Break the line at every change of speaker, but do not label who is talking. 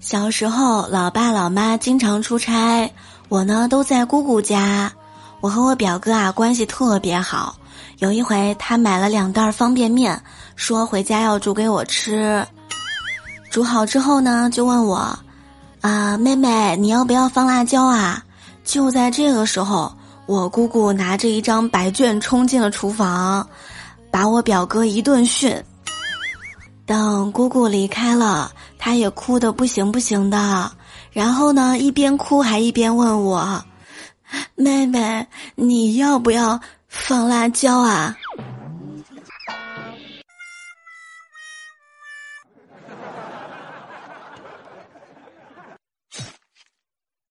小时候，老爸老妈经常出差，我呢都在姑姑家。我和我表哥啊关系特别好。有一回，他买了两袋方便面，说回家要煮给我吃。煮好之后呢，就问我：“啊，妹妹，你要不要放辣椒啊？”就在这个时候，我姑姑拿着一张白卷冲进了厨房，把我表哥一顿训。等姑姑离开了，他也哭的不行不行的。然后呢，一边哭还一边问我：“妹妹，你要不要放辣椒啊？”